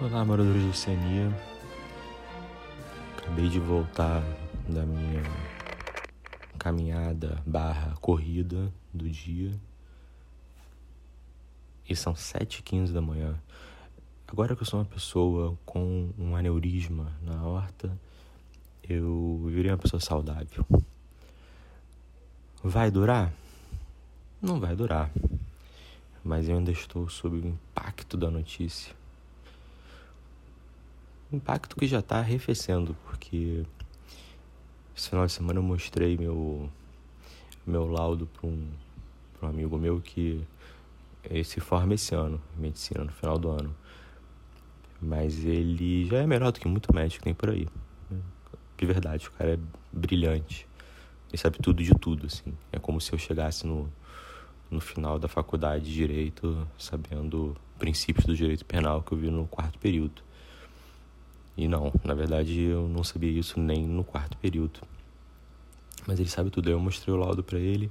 Olá, moradores do Oceania. Acabei de voltar da minha caminhada barra corrida do dia. E são 7h15 da manhã. Agora que eu sou uma pessoa com um aneurisma na horta, eu virei uma pessoa saudável. Vai durar? Não vai durar. Mas eu ainda estou sob o impacto da notícia impacto que já está arrefecendo, porque esse final de semana eu mostrei meu, meu laudo para um, um amigo meu que ele se forma esse ano, em medicina, no final do ano. Mas ele já é melhor do que muito médico que tem por aí. De verdade, o cara é brilhante. Ele sabe tudo de tudo, assim. É como se eu chegasse no, no final da faculdade de Direito sabendo princípios do direito penal que eu vi no quarto período. E não, na verdade eu não sabia isso nem no quarto período. Mas ele sabe tudo. Aí eu mostrei o laudo para ele.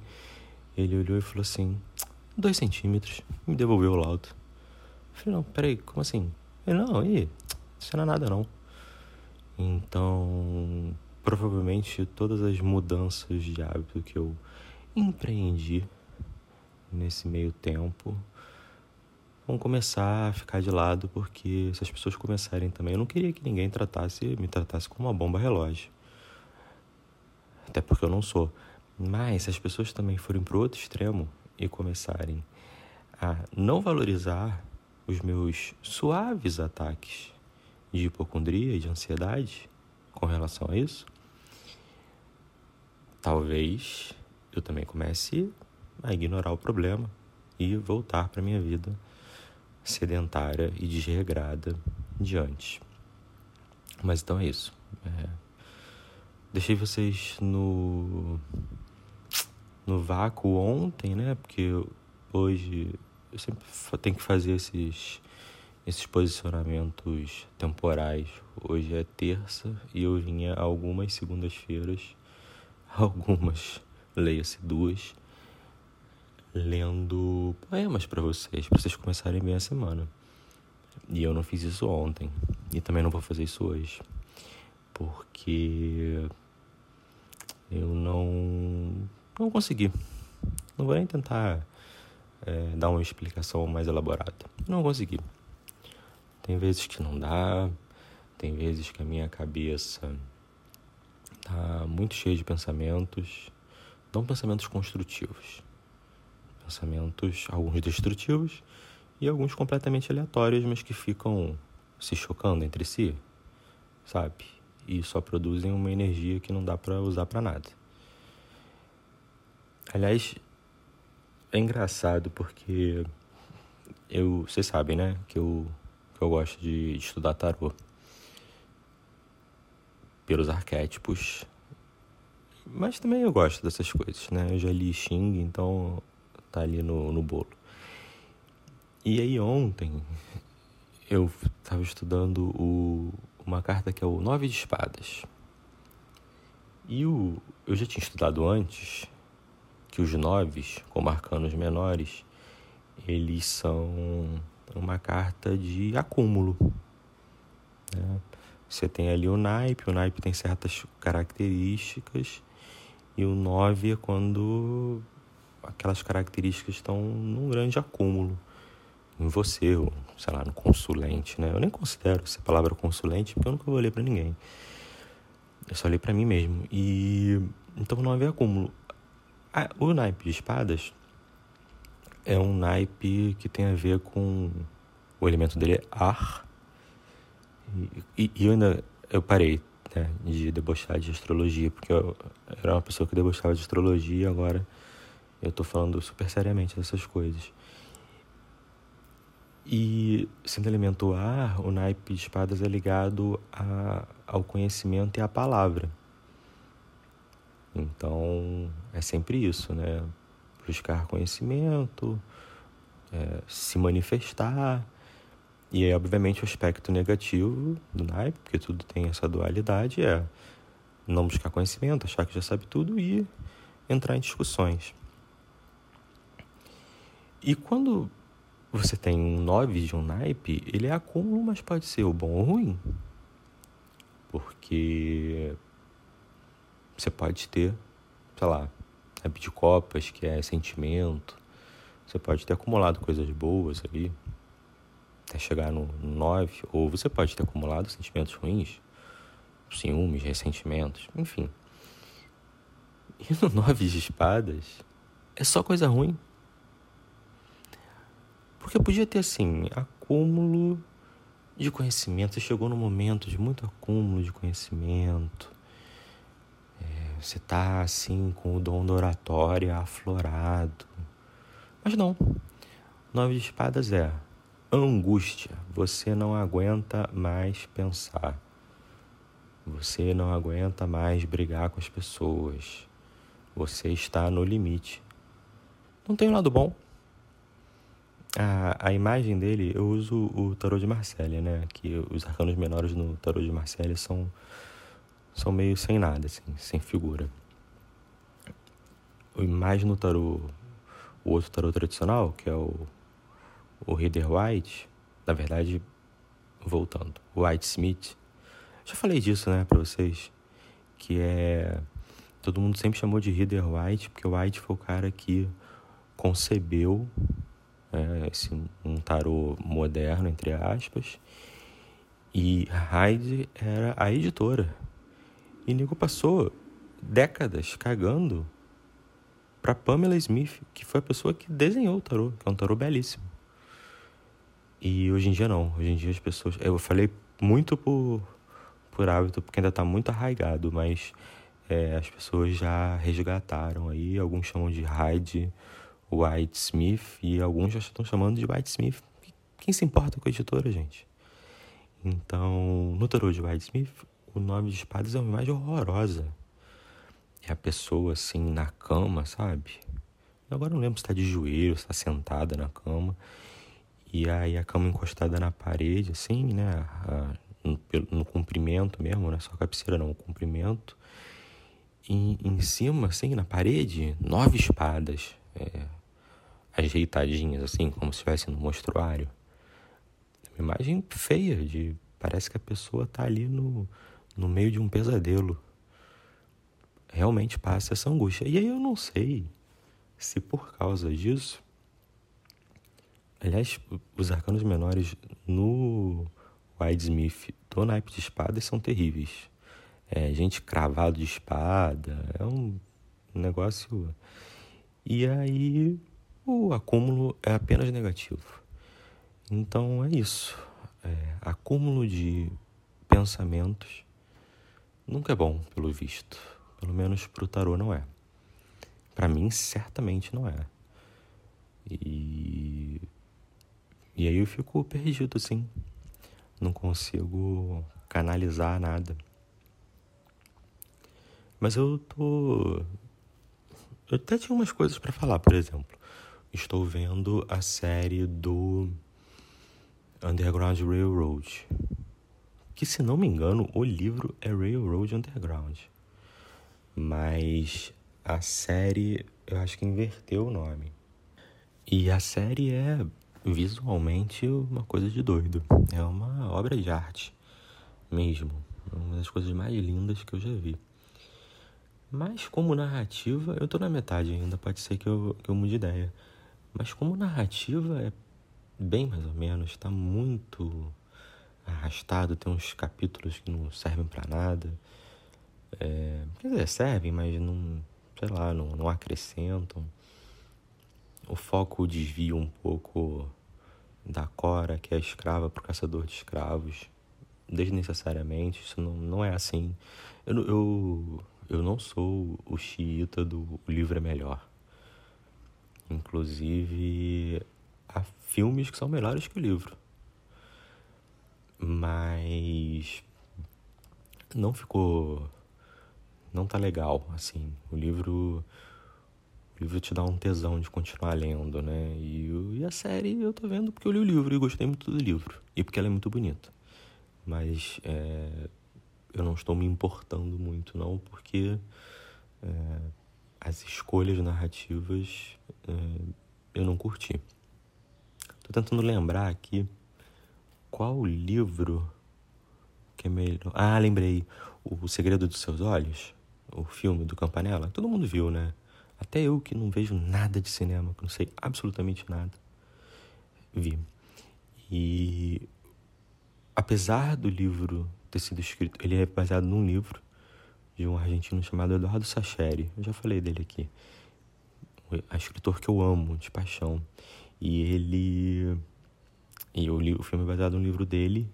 Ele olhou e falou assim: dois centímetros. Me devolveu o laudo. Eu falei: não, peraí, como assim? Ele: não, aí, isso não é nada não. Então, provavelmente todas as mudanças de hábito que eu empreendi nesse meio tempo vão começar a ficar de lado, porque se as pessoas começarem também, eu não queria que ninguém tratasse, me tratasse como uma bomba relógio. Até porque eu não sou. Mas se as pessoas também forem para outro extremo e começarem a não valorizar os meus suaves ataques de hipocondria e de ansiedade com relação a isso, talvez eu também comece a ignorar o problema e voltar para minha vida sedentária e desregrada diante. Mas então é isso. É... Deixei vocês no no vácuo ontem, né? Porque hoje eu sempre tenho que fazer esses esses posicionamentos temporais. Hoje é terça e eu vinha algumas segundas-feiras, algumas, leia-se duas, lendo poemas para vocês, para vocês começarem bem a semana. E eu não fiz isso ontem. E também não vou fazer isso hoje. Porque eu não, não consegui. Não vou nem tentar é, dar uma explicação mais elaborada. Não consegui. Tem vezes que não dá, tem vezes que a minha cabeça tá muito cheia de pensamentos, não pensamentos construtivos pensamentos, alguns destrutivos e alguns completamente aleatórios, mas que ficam se chocando entre si, sabe? E só produzem uma energia que não dá para usar para nada. Aliás, é engraçado porque eu, vocês sabem, né, que eu que eu gosto de estudar tarô pelos arquétipos. Mas também eu gosto dessas coisas, né? Eu já li Xing, então tá ali no, no bolo. E aí ontem eu estava estudando o, uma carta que é o Nove de Espadas. E o, eu já tinha estudado antes que os noves, como arcanos menores, eles são uma carta de acúmulo. Né? Você tem ali o naipe, o naipe tem certas características, e o nove é quando aquelas características estão num grande acúmulo em você, ou, sei lá, no consulente, né? Eu nem considero essa palavra consulente porque eu nunca vou ler para ninguém. Eu só li para mim mesmo. E então não havia acúmulo. Ah, o naipe de espadas é um naipe que tem a ver com o elemento dele é ar. E, e eu ainda eu parei né, de debochar de astrologia, porque eu era uma pessoa que debochava de astrologia e agora eu tô falando super seriamente dessas coisas. E sendo elemento ar, o naipe de espadas é ligado a, ao conhecimento e à palavra. Então é sempre isso, né? Buscar conhecimento, é, se manifestar. E é obviamente o aspecto negativo do naipe, porque tudo tem essa dualidade, é não buscar conhecimento, achar que já sabe tudo e entrar em discussões. E quando você tem um 9 de um naipe, ele é acúmulo, mas pode ser o bom ou ruim. Porque você pode ter, sei lá, naipe de copas, que é sentimento. Você pode ter acumulado coisas boas ali, até chegar no 9, ou você pode ter acumulado sentimentos ruins, ciúmes, ressentimentos, enfim. E no 9 de espadas, é só coisa ruim. Porque podia ter assim, acúmulo de conhecimento. Você chegou num momento de muito acúmulo de conhecimento. É, você tá assim com o dom da oratória aflorado. Mas não. Nove de espadas é angústia. Você não aguenta mais pensar. Você não aguenta mais brigar com as pessoas. Você está no limite. Não tem um lado bom. A, a imagem dele, eu uso o tarô de Marselha, né? Que os arcanos menores no tarô de Marselha são, são meio sem nada, assim, sem figura. Mais no tarô, o outro tarô tradicional, que é o, o Rider White, na verdade, voltando, o White Smith. Já falei disso, né, pra vocês, que é. Todo mundo sempre chamou de Rider White, porque o White foi o cara que concebeu é, esse, um tarô moderno, entre aspas, e Hyde era a editora. E Nico passou décadas cagando para Pamela Smith, que foi a pessoa que desenhou o tarô, que é um tarô belíssimo. E hoje em dia não, hoje em dia as pessoas, eu falei muito por por hábito, porque ainda está muito arraigado, mas é, as pessoas já resgataram aí, alguns chamam de Hyde, White Smith e alguns já estão chamando de White Smith. Quem se importa com a editora, gente? Então, no tarô de White Smith, o nome de espadas é uma imagem horrorosa. É a pessoa assim na cama, sabe? Agora não lembro se está de joelho, se está sentada na cama. E aí a cama encostada na parede, assim, né? no, no comprimento mesmo, não é só a cabeceira, não, o comprimento. E em cima, assim, na parede, nove espadas. É, ajeitadinhas, assim, como se estivesse no mostruário. Uma imagem feia, de parece que a pessoa está ali no, no meio de um pesadelo. Realmente passa essa angústia. E aí eu não sei se por causa disso. Aliás, os arcanos menores no Smith do naipe de espadas são terríveis. É, gente cravado de espada, é um negócio. E aí o acúmulo é apenas negativo. Então é isso. É, acúmulo de pensamentos nunca é bom, pelo visto. Pelo menos para o tarô não é. Para mim, certamente não é. E, e aí eu fico perdido, assim. Não consigo canalizar nada. Mas eu tô. Eu até tinha umas coisas para falar, por exemplo estou vendo a série do Underground Railroad. Que, se não me engano, o livro é Railroad Underground. Mas a série, eu acho que inverteu o nome. E a série é visualmente uma coisa de doido. É uma obra de arte mesmo. Uma das coisas mais lindas que eu já vi. Mas como narrativa, eu tô na metade ainda, pode ser que eu, que eu mude ideia. Mas como narrativa é bem mais ou menos, está muito arrastado, tem uns capítulos que não servem para nada. É, quer dizer, servem, mas não, sei lá, não, não acrescentam. O foco desvia um pouco da Cora, que é escrava para o caçador de escravos, desnecessariamente. Isso não, não é assim. Eu, eu, eu não sou o xiita do o livro é melhor. Inclusive, há filmes que são melhores que o livro. Mas não ficou não tá legal, assim. O livro o livro te dá um tesão de continuar lendo, né? E, e a série eu tô vendo porque eu li o livro e gostei muito do livro e porque ela é muito bonita. Mas é, eu não estou me importando muito não, porque é, as escolhas narrativas é, eu não curti. Tô tentando lembrar aqui qual livro que é melhor. Ah, lembrei. O Segredo dos Seus Olhos, o filme do Campanella. Todo mundo viu, né? Até eu que não vejo nada de cinema, que não sei absolutamente nada, vi. E apesar do livro ter sido escrito, ele é baseado num livro de um argentino chamado Eduardo Sacheri. Eu já falei dele aqui. A escritor que eu amo de paixão. E ele e eu li o filme é baseado no livro dele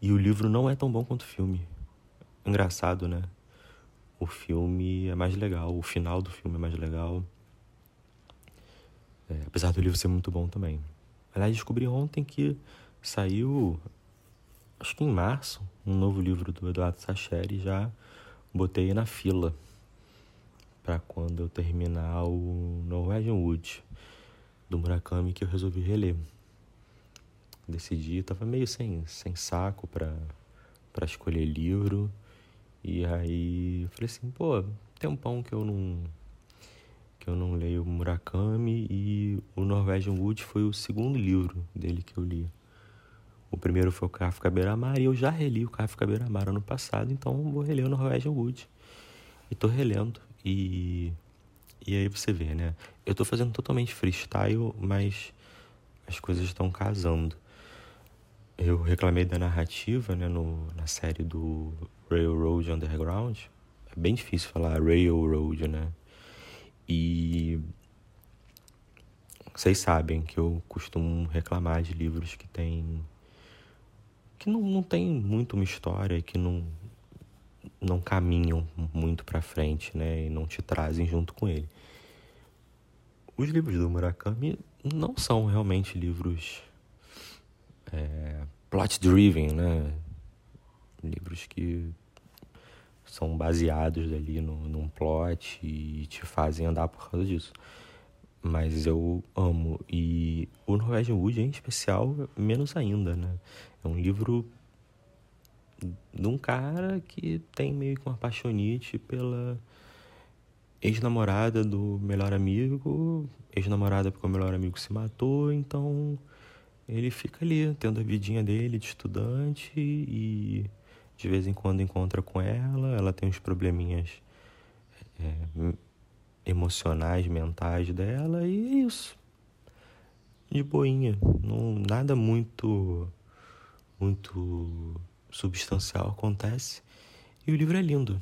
e o livro não é tão bom quanto o filme. Engraçado, né? O filme é mais legal, o final do filme é mais legal. É, apesar do livro ser muito bom também. Aliás, descobri ontem que saiu, acho que em março, um novo livro do Eduardo Sacheri. Já botei na fila para quando eu terminar o Norwegian Wood do Murakami que eu resolvi reler. Decidi, tava meio sem, sem saco para para escolher livro. E aí falei assim, pô, tem um pão que eu não que eu não leio Murakami e o Norwegian Wood foi o segundo livro dele que eu li. O primeiro foi o Kafka Beira-Mar e eu já reli o Kafka Beira-Mar ano passado, então vou reler o Norwegian Wood. E tô relendo e e aí você vê, né? Eu tô fazendo totalmente freestyle, mas as coisas estão casando. Eu reclamei da narrativa, né, no, na série do Railroad Underground. É bem difícil falar Railroad, né? E vocês sabem que eu costumo reclamar de livros que tem que não, não tem muito uma história, que não não caminham muito para frente, né, e não te trazem junto com ele. Os livros do Murakami não são realmente livros é, plot driven, né? Livros que são baseados ali no, num plot e te fazem andar por causa disso. Mas eu amo. E o Norwegian Wood, em especial, menos ainda, né? É um livro de um cara que tem meio que uma paixonite pela ex-namorada do melhor amigo, ex-namorada porque o melhor amigo se matou, então ele fica ali tendo a vidinha dele de estudante e de vez em quando encontra com ela, ela tem uns probleminhas é, emocionais, mentais dela e é isso. De boinha, não, nada muito muito substancial acontece e o livro é lindo.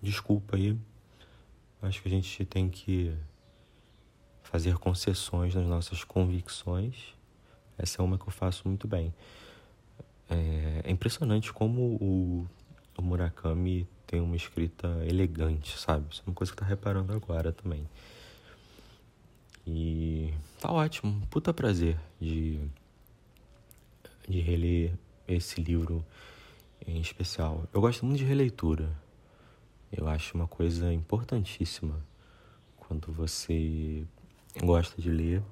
Desculpa aí Acho que a gente tem que fazer concessões nas nossas convicções. Essa é uma que eu faço muito bem. É, é impressionante como o, o, Murakami tem uma escrita elegante, sabe? Isso é uma coisa que tá reparando agora também. E tá ótimo, puta prazer de, de reler esse livro em especial. Eu gosto muito de releitura. Eu acho uma coisa importantíssima quando você gosta de ler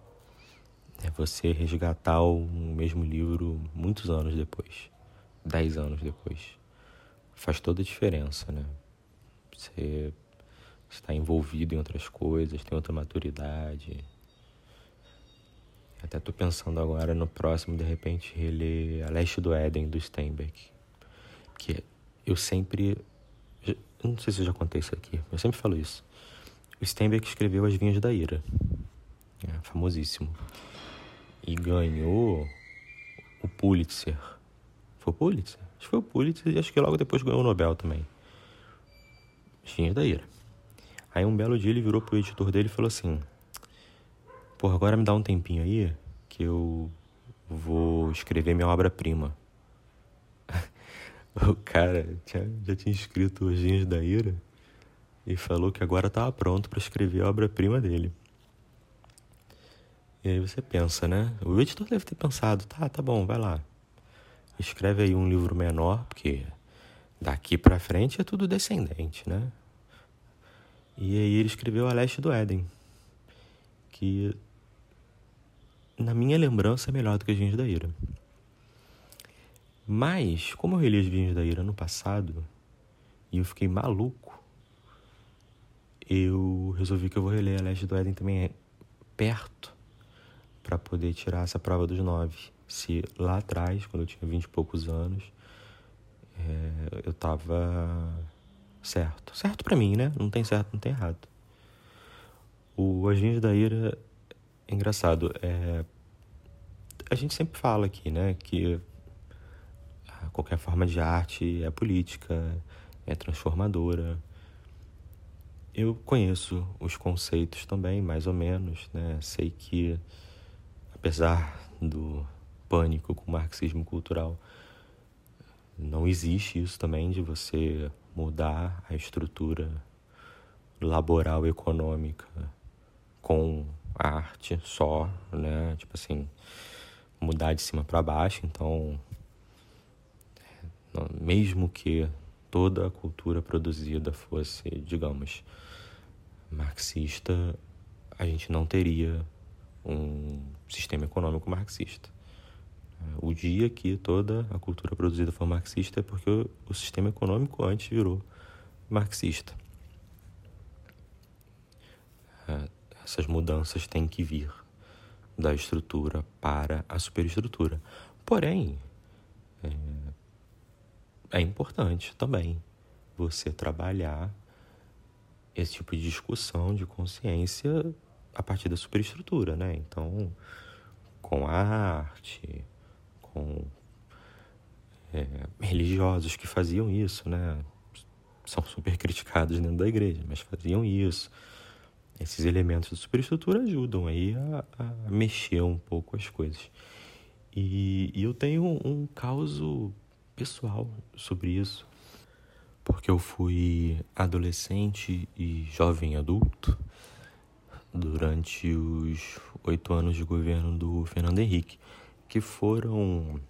é você resgatar o mesmo livro muitos anos depois, dez anos depois. Faz toda a diferença, né? Você está envolvido em outras coisas, tem outra maturidade. Até tô pensando agora no próximo, de repente, reler A Leste do Éden, do Steinbeck. Que eu sempre eu não sei se eu já contei isso aqui, eu sempre falo isso. O Steinbeck escreveu As Vinhas da Ira. É, famosíssimo. E ganhou o Pulitzer. Foi o Pulitzer? Acho que foi o Pulitzer e acho que logo depois ganhou o Nobel também. As Vinhas da Ira. Aí um belo dia ele virou pro editor dele e falou assim: Porra, agora me dá um tempinho aí que eu vou escrever minha obra-prima. O cara tinha, já tinha escrito Os Dias da Ira e falou que agora estava pronto para escrever a obra-prima dele. E aí você pensa, né? O editor deve ter pensado, tá, tá bom, vai lá. Escreve aí um livro menor, porque daqui para frente é tudo descendente, né? E aí ele escreveu A Leste do Éden, que na minha lembrança é melhor do que Os Dias da Ira. Mas, como eu reli as Vinhas da Ira no passado, e eu fiquei maluco, eu resolvi que eu vou reler a Leste do Éden também perto, para poder tirar essa prova dos nove. Se lá atrás, quando eu tinha vinte e poucos anos, é, eu tava certo. Certo para mim, né? Não tem certo, não tem errado. O Agente da Ira é engraçado. É, a gente sempre fala aqui, né, que qualquer forma de arte é política, é transformadora. Eu conheço os conceitos também, mais ou menos, né? Sei que, apesar do pânico com o marxismo cultural, não existe isso também de você mudar a estrutura laboral econômica com arte só, né? Tipo assim, mudar de cima para baixo. Então, mesmo que toda a cultura produzida fosse, digamos, marxista, a gente não teria um sistema econômico marxista. O dia que toda a cultura produzida for marxista é porque o, sistema econômico antes virou marxista. É, essas mudanças têm que vir da estrutura para a superestrutura. Porém, é, é importante também você trabalhar esse tipo de discussão de consciência a partir da superestrutura, né? Então, com a arte, com é, religiosos que faziam isso, né? São super criticados dentro da igreja, mas faziam isso. Esses elementos da superestrutura ajudam aí a, a mexer um pouco as coisas. E, e eu tenho um caso pessoal sobre isso, porque eu fui adolescente e jovem adulto durante os oito anos de governo do Fernando Henrique, que foram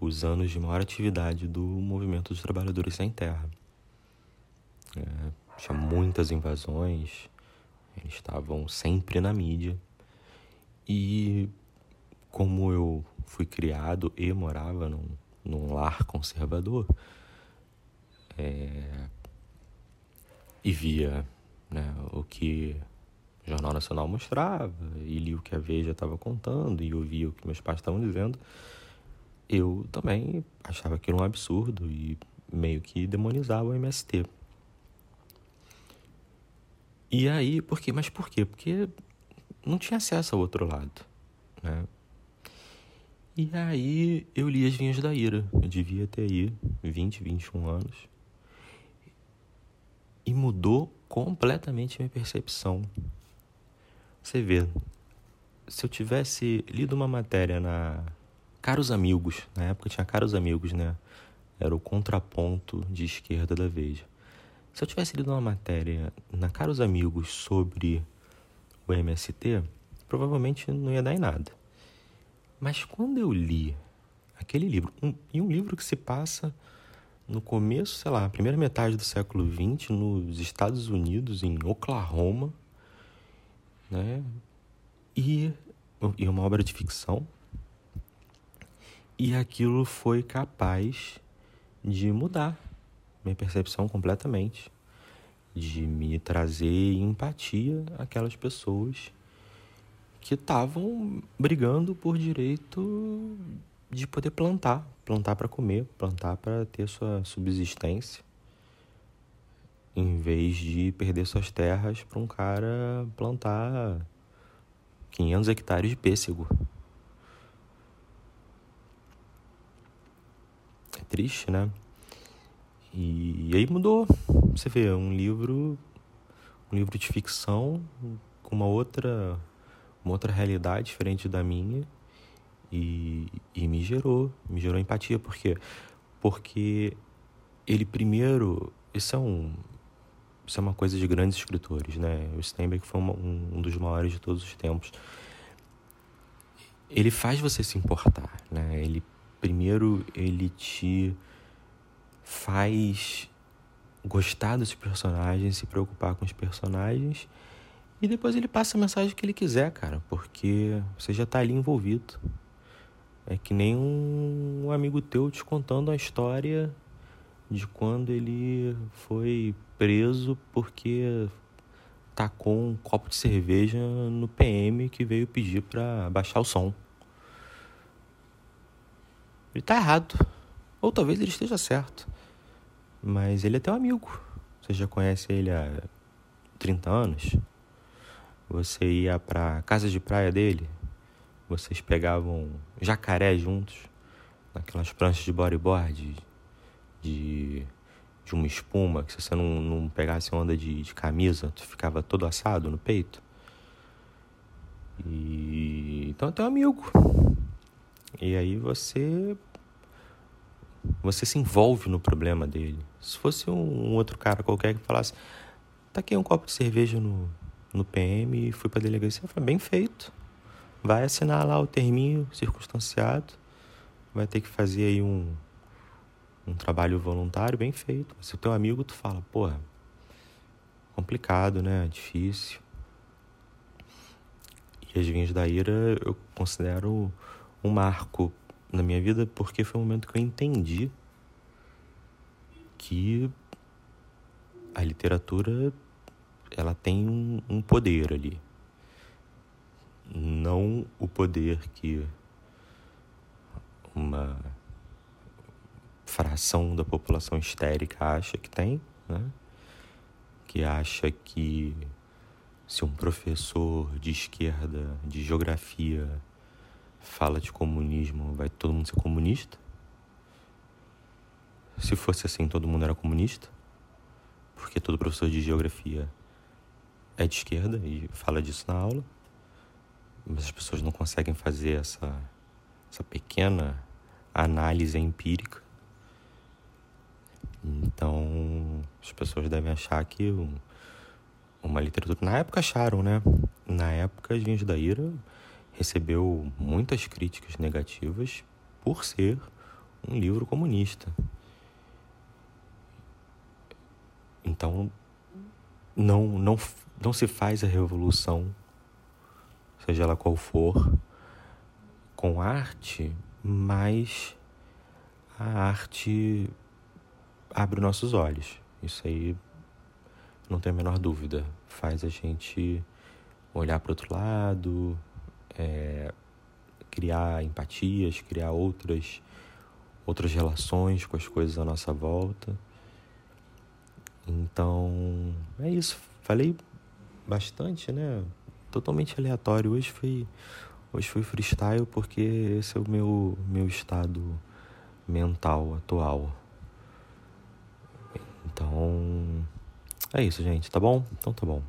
os anos de maior atividade do movimento dos trabalhadores sem terra. É, tinha muitas invasões, eles estavam sempre na mídia. E como eu fui criado e morava num num lar conservador é, e via né, o que o Jornal Nacional mostrava e li o que a Veja estava contando e ouvia o que meus pais estavam dizendo, eu também achava aquilo um absurdo e meio que demonizava o MST. E aí, por quê? Mas por quê? Porque não tinha acesso ao outro lado, né? E aí eu li As Vinhas da Ira. Eu devia ter aí 20, 21 anos. E mudou completamente minha percepção. Você vê, se eu tivesse lido uma matéria na Caros Amigos, na época tinha Caros Amigos, né? Era o contraponto de esquerda da Veja. Se eu tivesse lido uma matéria na Caros Amigos sobre o MST, provavelmente não ia dar em nada. Mas quando eu li aquele livro, um, e um livro que se passa no começo, sei lá, primeira metade do século XX, nos Estados Unidos, em Oklahoma, né? E, e uma obra de ficção. E aquilo foi capaz de mudar minha percepção completamente, de me trazer empatia àquelas pessoas que estavam brigando por direito de poder plantar, plantar para comer, plantar para ter sua subsistência, em vez de perder suas terras para um cara plantar 500 hectares de pêssego. É triste, né? E, e aí mudou. Você vê, um livro, um livro de ficção com uma outra uma outra realidade diferente da minha e, e me gerou, me gerou empatia. Por quê? Porque ele primeiro, isso é um isso é uma coisa de grandes escritores, né? O Steinbeck foi uma, um, um dos maiores de todos os tempos. Ele faz você se importar, né? Ele primeiro ele te faz gostar dos personagens, se preocupar com os personagens e depois ele passa a mensagem que ele quiser, cara, porque você já tá ali envolvido. É que nem um amigo teu te contando a história de quando ele foi preso porque tacou um copo de cerveja no PM que veio pedir para baixar o som. Ele tá errado. Ou talvez ele esteja certo. Mas ele é teu amigo. Você já conhece ele há 30 anos. Você ia pra casa de praia dele. Vocês pegavam jacaré juntos. Naquelas pranchas de bodyboard. De, de uma espuma. Que se você não, não pegasse onda de, de camisa, tu ficava todo assado no peito. E então é teu amigo. E aí você você se envolve no problema dele. Se fosse um, outro cara qualquer que falasse, tá aqui um copo de cerveja no, no PM e fui pra delegacia, eu falei, bem feito. Vai assinar lá o terminho circunstanciado, vai ter que fazer aí um, um trabalho voluntário bem feito. Se o teu amigo, tu fala, porra, complicado, né? Difícil. E as vinhas da ira eu considero um marco na minha vida porque foi o momento que eu entendi que a literatura ela tem um, um poder ali não o poder que uma fração da população histérica acha que tem, né? que acha que se um professor de esquerda de geografia fala de comunismo, vai todo mundo ser comunista? Se fosse assim, todo mundo era comunista? Porque todo professor de geografia é de esquerda e fala disso na aula. Mas as pessoas não conseguem fazer essa, essa pequena análise empírica. Então, as pessoas devem achar que uma literatura. Na época acharam, né? Na época, As Vinhas da Ira recebeu muitas críticas negativas por ser um livro comunista. Então, não, não, não se faz a revolução, seja ela qual for, com arte, mas a arte abre nossos olhos. Isso aí não tem a menor dúvida. Faz a gente olhar para outro lado, é, criar empatias, criar outras, outras relações com as coisas à nossa volta. Então, é isso. Falei bastante, né? Totalmente aleatório. Hoje foi, hoje foi freestyle porque esse é o meu, meu estado mental atual. Então, é isso, gente, tá bom? Então tá bom.